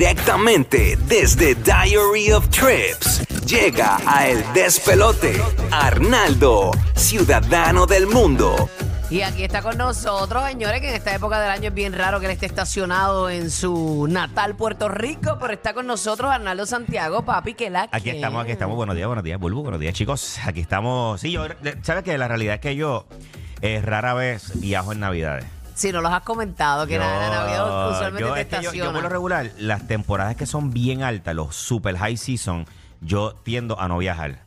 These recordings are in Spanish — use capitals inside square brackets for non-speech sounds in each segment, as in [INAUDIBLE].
Directamente desde Diary of Trips llega a El Despelote Arnaldo, ciudadano del mundo. Y aquí está con nosotros, señores, que en esta época del año es bien raro que él esté estacionado en su natal Puerto Rico, pero está con nosotros Arnaldo Santiago, papi, que la Aquí estamos, aquí estamos. Buenos días, buenos días, Bulbu. Buenos días, chicos. Aquí estamos. Sí, yo, ¿sabes qué? La realidad es que yo eh, rara vez viajo en Navidades. Si no los has comentado, que la, la Navidad usualmente yo, te es que yo, estaciona. yo por lo regular, las temporadas que son bien altas, los super high season, yo tiendo a no viajar.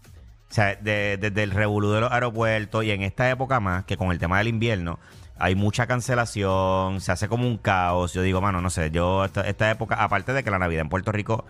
O sea, de- desde el revolú de los aeropuertos y en esta época más, que con el tema del invierno, hay mucha cancelación, se hace como un caos. Yo digo, mano, no sé, yo esta, esta época, aparte de que la Navidad en Puerto Rico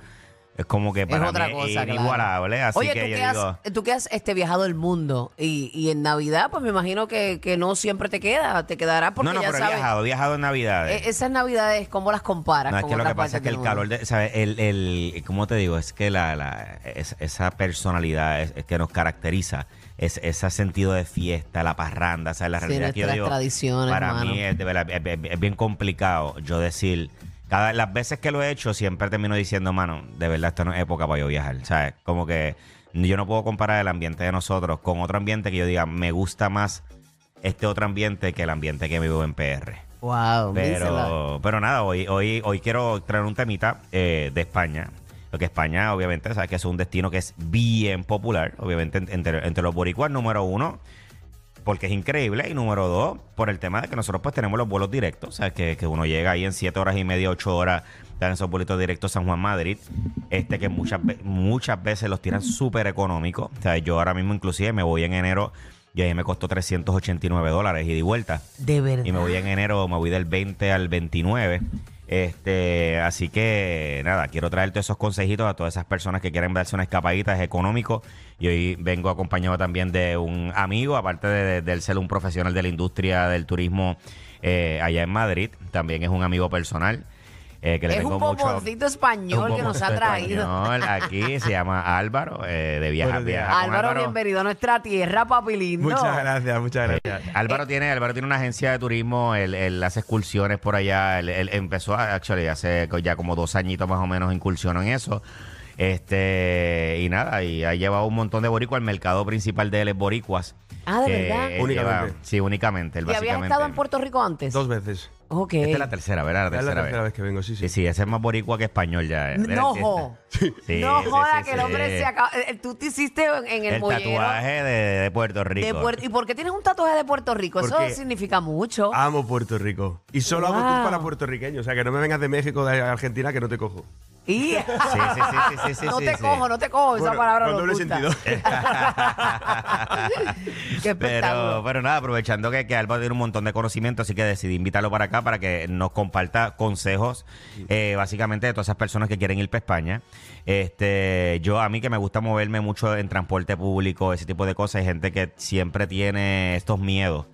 es como que para es otra mí cosa, es claro. inigualable. Así Oye, que tú yo que, digo... has, tú que has este, viajado el mundo y, y en Navidad, pues me imagino que, que no siempre te queda, te quedará porque no, no, ya pero he viajado, he viajado en Navidades. e- Esas Navidades, ¿cómo las comparas? No, es que lo que pasa es que el calor de, ¿sabes? El, el, ¿cómo te digo? Es que la, la- es- esa personalidad es, es que nos caracteriza, es ese sentido de fiesta, la parranda, ¿sabes? La Sí, realidad que yo digo, tradiciones, para mí es, de verdad, es- es- es bien complicado yo decir, cada las veces que lo he hecho siempre termino diciendo, mano, de verdad esto no es época para yo viajar, ¿sabes? Como que yo no puedo comparar el ambiente de nosotros con otro ambiente que yo diga, me gusta más este otro ambiente que el ambiente que vivo en PR. Wow, dísela. Pero, pero nada, hoy, hoy, hoy quiero traer un temita eh, de España. Lo que España, obviamente, sabes que es un destino que es bien popular, obviamente, en- entre, entre los boricuas, número uno, porque es increíble, y número dos, por el tema de que nosotros pues tenemos los vuelos directos, o sea, que, que uno llega ahí en siete horas y media, ocho horas, dan esos vuelos directos San Juan-Madrid, este que muchas, muchas veces los tiran súper económicos. O sea, yo ahora mismo inclusive me voy en enero y ahí me costó 389 dólares y de vuelta. De verdad. Y me voy en enero, me voy del 20 al 29. Este, así que nada, quiero traer todos esos consejitos a todas esas personas que quieren darse una escapadita, es económico. Y hoy vengo acompañado también de un amigo, aparte de, de- ser un profesional de la industria del turismo eh, allá en Madrid, también es un amigo personal. Eh, que le es tengo un mucho- bomboncito español un que nos ha traído. español. Aquí se llama Álvaro, eh, de Viaja. Viaja con Álvaro, bienvenido a nuestra tierra, papi lindo. Muchas gracias, muchas Eh, gracias. Álvaro tiene Álvaro tiene una agencia de turismo, él, él hace excursiones por allá, él, él empezó a- actually hace ya como dos añitos más o menos incursionó en eso. Este y nada, y ha llevado un montón de boricuas, el mercado principal de él es boricuas. Ah, ¿de verdad? Únicamente. lleva- sí, únicamente, él ¿Y habías estado en Puerto Rico antes? Dos veces. Ok. Esta es la tercera, ¿verdad? La Es la tercera, tercera vez. vez que vengo, sí, sí. Sí, sí, ese es más boricua que español ya. eh. No, sí, jo. sí, no sí, joda sí, que el sí. hombre se acaba. eh, Tú te hiciste en, en el, El mollero tatuaje de, de Puerto Rico. de ¿Y por qué tienes un tatuaje de Puerto Rico? Eso significa mucho. Amo Puerto Rico. Y solo hago Wow. tours para puertorriqueños. O sea, que no me vengas de México, de Argentina, que no te cojo. Y Sí, sí, sí, sí, sí, sí, no sí, te sí. cojo, no te cojo. Esa palabra con no doble gusta. sentido. [LAUGHS] Qué espectáculo. Pero, pero nada, aprovechando que, que Álvaro tiene un montón de conocimiento, así que decidí invitarlo para acá para que nos comparta consejos, eh, básicamente de todas esas personas que quieren ir para España. Este, yo a mí que me gusta moverme mucho en transporte público, ese tipo de cosas, hay gente que siempre tiene estos miedos,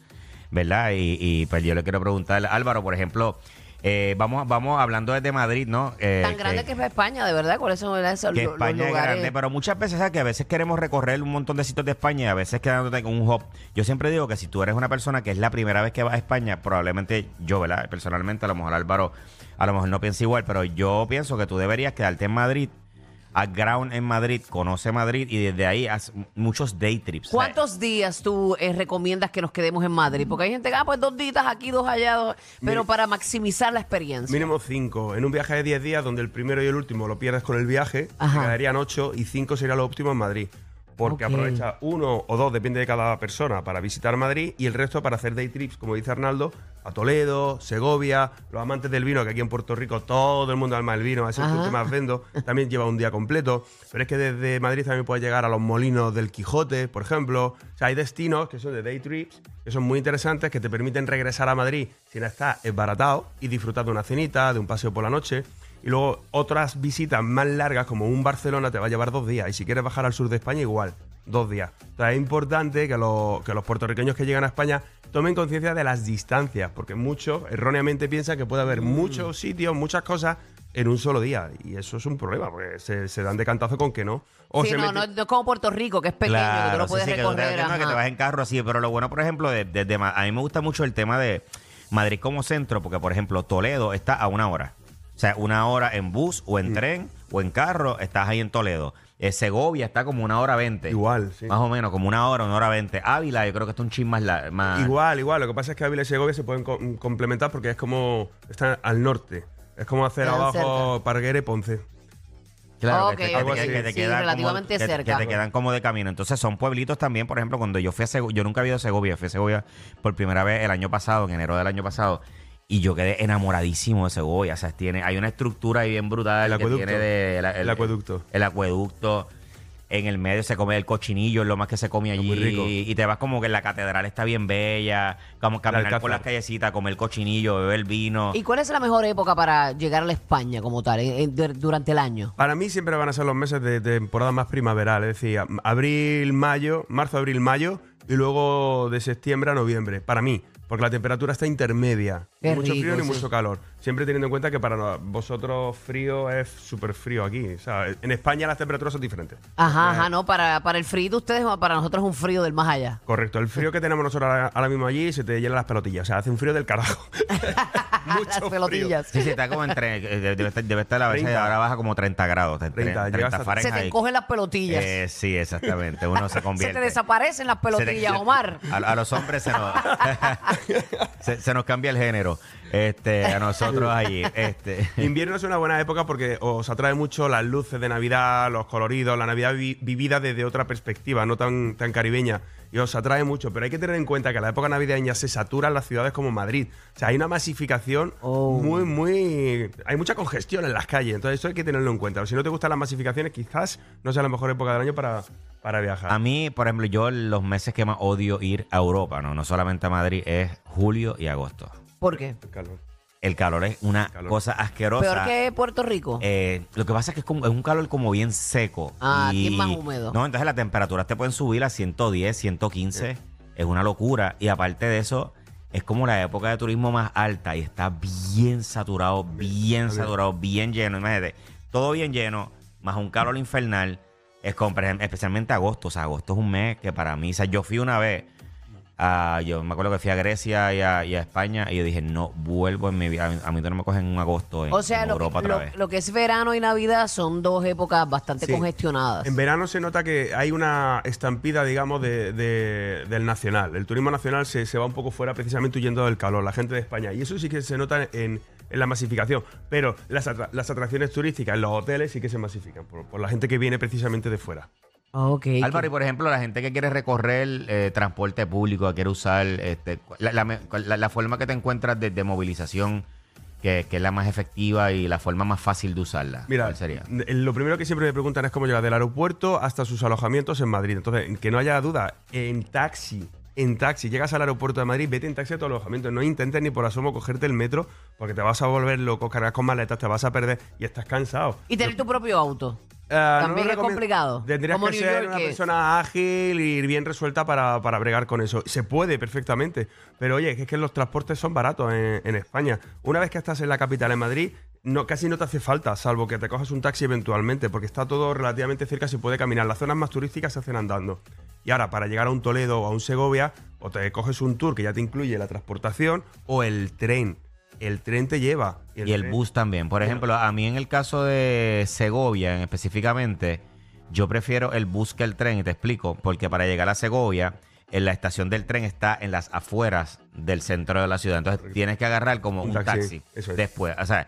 ¿verdad? Y, y, pues yo le quiero preguntar, Álvaro, por ejemplo, eh, vamos, vamos hablando desde Madrid, ¿no? Eh, Tan grande que es España, de verdad. ¿Cuáles son esos que lo- los España es lugares? grande, pero muchas veces ¿sabes? que a veces queremos recorrer un montón de sitios de España y a veces quedándote con un hop. Yo siempre digo que si tú eres una persona que es la primera vez que vas a España, probablemente yo, ¿verdad? Personalmente, a lo mejor Álvaro, a lo mejor no piensa igual, pero yo pienso que tú deberías quedarte en Madrid, a ground en Madrid, conoce Madrid y desde ahí haz muchos day trips. O sea, ¿Cuántos días tú eh, recomiendas que nos quedemos en Madrid? Porque hay gente que, ah, pues dos días aquí, dos allá, dos- pero para maximizar la experiencia. Mínimo cinco. En un viaje de 10 días, donde el primero y el último lo pierdes con el viaje, Ajá. te quedarían ocho y cinco sería lo óptimo en Madrid. Porque aprovecha uno o dos, depende de cada persona, para visitar Madrid y el resto para hacer day trips, como dice Arnaldo, a Toledo, Segovia, los amantes del vino, que aquí en Puerto Rico todo el mundo ama el vino, es el que más vendo, también lleva un día completo. Pero es que desde Madrid también puedes llegar a los molinos del Quijote, por ejemplo. O sea, hay destinos que son de day trips, que son muy interesantes, que te permiten regresar a Madrid sin estar esbaratado y disfrutar de una cenita, de un paseo por la noche. Y luego otras visitas más largas, como un Barcelona, te va a llevar dos días. Y si quieres bajar al sur de España, igual, dos días. Entonces es importante que los, que los puertorriqueños que llegan a España tomen conciencia de las distancias, porque muchos erróneamente piensan que puede haber muchos sitios, muchas cosas en un solo día. Y eso es un problema, porque se, se dan de cantazo con que no. O sí, se no, no, no es como Puerto Rico, que es pequeño, que tú lo sí, puedes sí, que te- recorrer. que no, que te ajá. vas en carro así, pero lo bueno, por ejemplo, de, de- de a mí me gusta mucho el tema de Madrid como centro, porque, por ejemplo, Toledo está a una hora. O sea, una hora en bus o Mm. en tren o en carro, estás ahí en Toledo. Eh, Segovia está como una hora veinte. Igual, sí. Más o menos, como una hora, una hora veinte. Ávila, yo creo que está un chin más... la- más Igual, igual. Lo que pasa es que Ávila y Segovia se pueden co- complementar porque es como. Están al norte. Es como hacer Quedan abajo Parguera y Ponce. Claro, Ok, que te, que te- que te Sí, quedan relativamente como, que- cerca. Que te quedan como de camino. Entonces son pueblitos también, por ejemplo, cuando yo fui a Segovia, yo nunca había ido a Segovia, fui a Segovia por primera vez el año pasado, en enero del año pasado, y yo quedé enamoradísimo de Segovia. O sea, tiene, hay una estructura ahí bien brutal El que acueducto. tiene de, la- El acueducto. El acueducto. En el medio se come el cochinillo, es lo más que se come allí. muy rico. Y te vas como que la catedral está bien bella, como caminar por las callecitas, comer cochinillo, beber vino. ¿Y cuál es la mejor época para llegar a la España como tal, en- en- dur- durante el año? Para mí siempre van a ser los meses de temporada más primaveral. Es decir, abril, mayo, marzo, abril, mayo y luego de septiembre a noviembre. Para mí. Porque la temperatura está intermedia. Qué Ni mucho rico, frío ni sí. mucho calor. Siempre teniendo en cuenta que para vosotros frío es súper frío aquí. O sea, en España las temperaturas son diferentes. Ajá, ajá, no, para, para el frío de ustedes, para nosotros es un frío del más allá. Correcto, el frío que tenemos nosotros ahora, ahora mismo allí se te llenan las pelotillas. O sea, hace un frío del carajo. [LAUGHS] Mucho Las frío. pelotillas. Sí, sí, está como entre. eh, Debe estar, debe estar a veces 30. ahora baja como 30 grados. 30, 30, llegas a- Se Fahrenheit. te encogen las pelotillas. Eh, sí, exactamente. Uno se [LAUGHS] se convierte. te desaparecen las pelotillas, Se te- Omar. A, a los hombres se nos, [LAUGHS] se, se nos cambia el género. Este, a nosotros allí. Este. Invierno es una buena época porque os atrae mucho las luces de Navidad, los coloridos, la Navidad vi- vivida desde otra perspectiva, no tan, tan caribeña. Y os atrae mucho, pero hay que tener en cuenta que a la época navideña se saturan las ciudades como Madrid. O sea, hay una masificación Oh. muy, muy... Hay mucha congestión en las calles, entonces eso hay que tenerlo en cuenta. Si no te gustan las masificaciones, quizás no sea la mejor época del año para, para viajar. A mí, por ejemplo, yo los meses que más odio ir a Europa, no, no solamente a Madrid, es julio y agosto. ¿Por qué? El calor. El calor es una Calor. cosa asquerosa. Peor que Puerto Rico. Eh, lo que pasa es que es, como- es un calor como bien seco. Ah, aquí es más húmedo. No, entonces las temperaturas te pueden subir a 110, 115. Es una locura. Y aparte de eso, es como la época de turismo más alta y está bien saturado, bien saturado, bien lleno. Imagínate, todo bien lleno, más un calor infernal. Es como, por ejemplo, especialmente agosto. O sea, agosto es un mes que para mí, o sea, yo fui una vez. A- yo me acuerdo que fui a Grecia y a, y a España y yo dije, no vuelvo en mi vida. A mí, no me cogen en agosto en, o sea, en Europa que, otra lo- vez. lo que es verano y Navidad son dos épocas bastante Sí. congestionadas. En verano se nota que hay una estampida, digamos, de, de- del nacional. El turismo nacional se, se va un poco fuera precisamente huyendo del calor, la gente de España. Y eso sí que se nota en, en la masificación. Pero las, atra- las atracciones turísticas en los hoteles sí que se masifican por, por la gente que viene precisamente de fuera. Ok. Álvaro, y por ejemplo, la gente que quiere recorrer eh, transporte público, que quiere usar este, la, la me- la- la forma que te encuentras de, de movilización, que, que es la más efectiva y la forma más fácil de usarla. Mira, ¿Cuál sería? n- lo primero que siempre me preguntan es cómo llegar del aeropuerto hasta sus alojamientos en Madrid. Entonces, que no haya duda, en taxi. En taxi, llegas al aeropuerto de Madrid, vete en taxi a tu alojamiento. No intentes ni por asomo cogerte el metro porque te vas a volver loco, cargas con maletas, te vas a perder y estás cansado. Y tener tu propio auto. Ah, También es complicado. Tendrías Como que New ser York, una persona ágil y bien resuelta para, para bregar con eso. Se puede perfectamente. Pero oye, es que los transportes son baratos en, en España. Una vez que estás en la capital, en Madrid, no, casi no te hace falta, salvo que te cojas un taxi eventualmente, porque está todo relativamente cerca, se puede caminar. Las zonas más turísticas se hacen andando. Y ahora, para llegar a un Toledo o a un Segovia, o te coges un tour que ya te incluye la transportación o el tren. El tren te lleva. Y el tren- bus también. Por ejemplo, a mí en el caso de Segovia en específicamente, yo prefiero el bus que el tren, y te explico, porque para llegar a Segovia, en la estación del tren está en las afueras del centro de la ciudad. Entonces tienes que agarrar como un, Un taxi, taxi, eso es. después. O sea,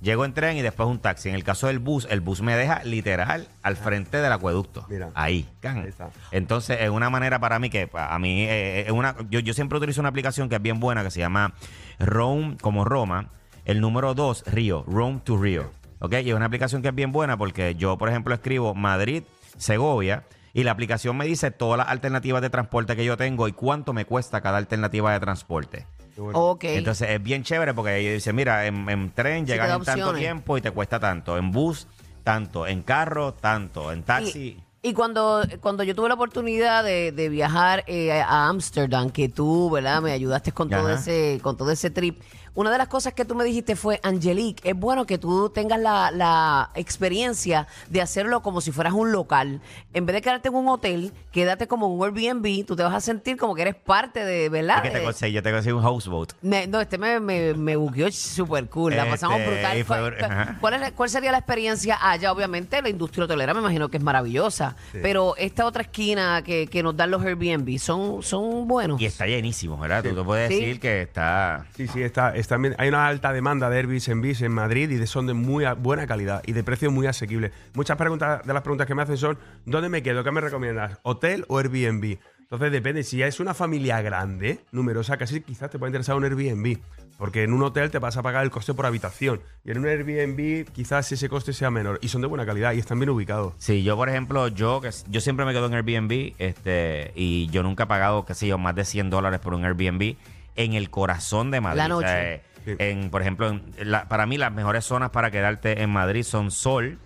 llego en tren y después un taxi. En el caso del bus, el bus me deja literal al frente del acueducto. Mira. Ahí, can. Ahí está. Entonces, es una manera para mí que a mí eh, es una yo, yo siempre utilizo una aplicación que es bien buena que se llama Rome como Roma, el número 2 Río, Rome to Río. ¿Ok? Y es una aplicación que es bien buena porque yo, por ejemplo, escribo Madrid, Segovia y la aplicación me dice todas las alternativas de transporte que yo tengo y cuánto me cuesta cada alternativa de transporte. Bueno. Ok. Entonces es bien chévere porque ahí dice, mira, en, en tren te llegas da en tanto opciones. tiempo y te cuesta tanto, en bus tanto, en carro tanto, en taxi. Y, cuando, cuando yo tuve la oportunidad de, de viajar eh, a Ámsterdam, que tú, ¿verdad? Me ayudaste con todo, ese, con todo ese trip. Una de las cosas que tú me dijiste fue, Angelique, es bueno que tú tengas la, la experiencia de hacerlo como si fueras un local. En vez de quedarte en un hotel, quédate como en un Airbnb, tú te vas a sentir como que eres parte de, ¿verdad? Que te conseguí, yo te conseguí un houseboat. me- no, este me, me, me bugueó súper cool. La pasamos Este, brutal. y fue- ¿Cuál, cuál- ajá. cuál es la- cuál sería la experiencia allá? Obviamente, la industria hotelera me imagino que es maravillosa. Pero esta otra esquina que, que nos dan los Airbnb son, son buenos. Y está llenísimo, ¿verdad? Tú te puedes Sí. decir que está... Sí, sí, está, está bien. hay una alta demanda de Airbnb en Madrid y de, son de muy a- buena calidad y de precio muy asequible. Muchas preguntas de las preguntas que me hacen son, ¿dónde me quedo? ¿Qué me recomiendas? ¿Hotel o Airbnb? Entonces depende, si ya es una familia grande, numerosa, casi quizás te puede interesar un Airbnb, porque en un hotel te vas a pagar el coste por habitación y en un Airbnb quizás ese coste sea menor y son de buena calidad y están bien ubicados. Sí, yo por ejemplo, yo que yo siempre me quedo en Airbnb este y yo nunca he pagado, qué sé yo, más de 100 dólares por un Airbnb en el corazón de Madrid. La O sea, noche. eh, Sí. en, por ejemplo, en la- para mí las mejores zonas para quedarte en Madrid son Sol,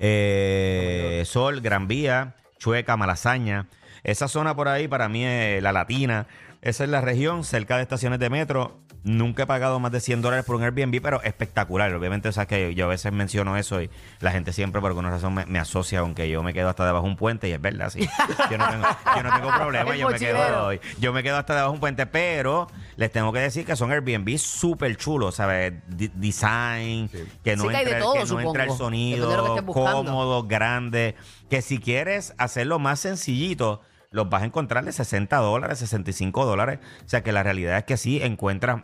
eh, Sol, Gran Vía, Chueca, Malasaña. Esa zona por ahí para mí es la latina. Esa es la región cerca de estaciones de metro. Nunca he pagado más de 100 dólares por un Airbnb, pero espectacular. Obviamente, o sea, que yo a veces menciono eso y la gente siempre por alguna razón me, me asocia con que yo me quedo hasta debajo de un puente y es verdad, sí. Yo no tengo, yo no tengo problema, [LAUGHS] yo me, quedo, yo me quedo hasta debajo de un puente, pero les tengo que decir que son Airbnb súper chulos, ¿sabes? Design, que no, Sí que hay de entra, todo, que no entra el sonido, que cómodo, grande. Que si quieres hacerlo más sencillito, los vas a encontrar de 60 dólares, 65 dólares. O sea que la realidad es que sí encuentras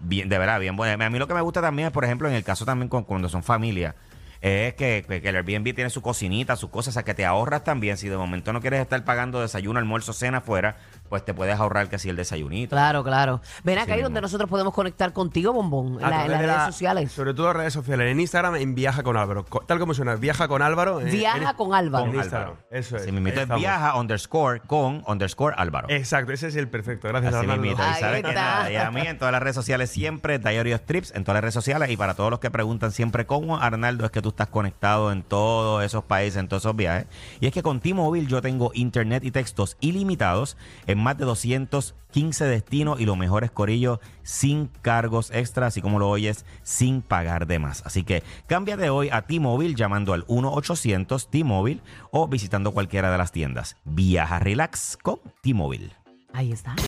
bien, de verdad, bien bueno. A mí lo que me gusta también es, por ejemplo, en el caso también con, cuando son familias, es que, que el Airbnb tiene su cocinita, sus cosas, o sea que te ahorras también. Si de momento no quieres estar pagando desayuno, almuerzo, cena afuera, pues te puedes ahorrar que si el desayunito. Claro, claro. Ven acá Sí ahí mismo. donde nosotros podemos conectar contigo, Bombón, en, A la- en través las de redes la- sociales. Sobre todo en redes sociales. En Instagram, en Viaja con Álvaro. Co- Tal como suena, Viaja con Álvaro. en- Viaja en- con Álvaro. en Con Instagram. Álvaro. Eso es. Así mismito Ahí es estamos. viaja underscore con underscore Álvaro. Exacto, ese es el perfecto. Gracias, Así Arnaldo. Y Ahí sabes que está. nada, y a mí en todas las redes sociales siempre, Diary of Trips, en todas las redes sociales. Y para todos los que preguntan siempre cómo, Arnaldo, es que tú estás conectado en todos esos países, en todos esos viajes. Y es que con T-Mobile yo tengo internet y textos ilimitados en más de 215 destinos y los mejores corillos sin cargos extra, así como lo oyes, sin pagar de más. Así que cámbiate hoy a T-Mobile llamando al 1-800 T-Mobile o visitando cualquiera de las tiendas. Viaja relax con T-Mobile. Ahí está.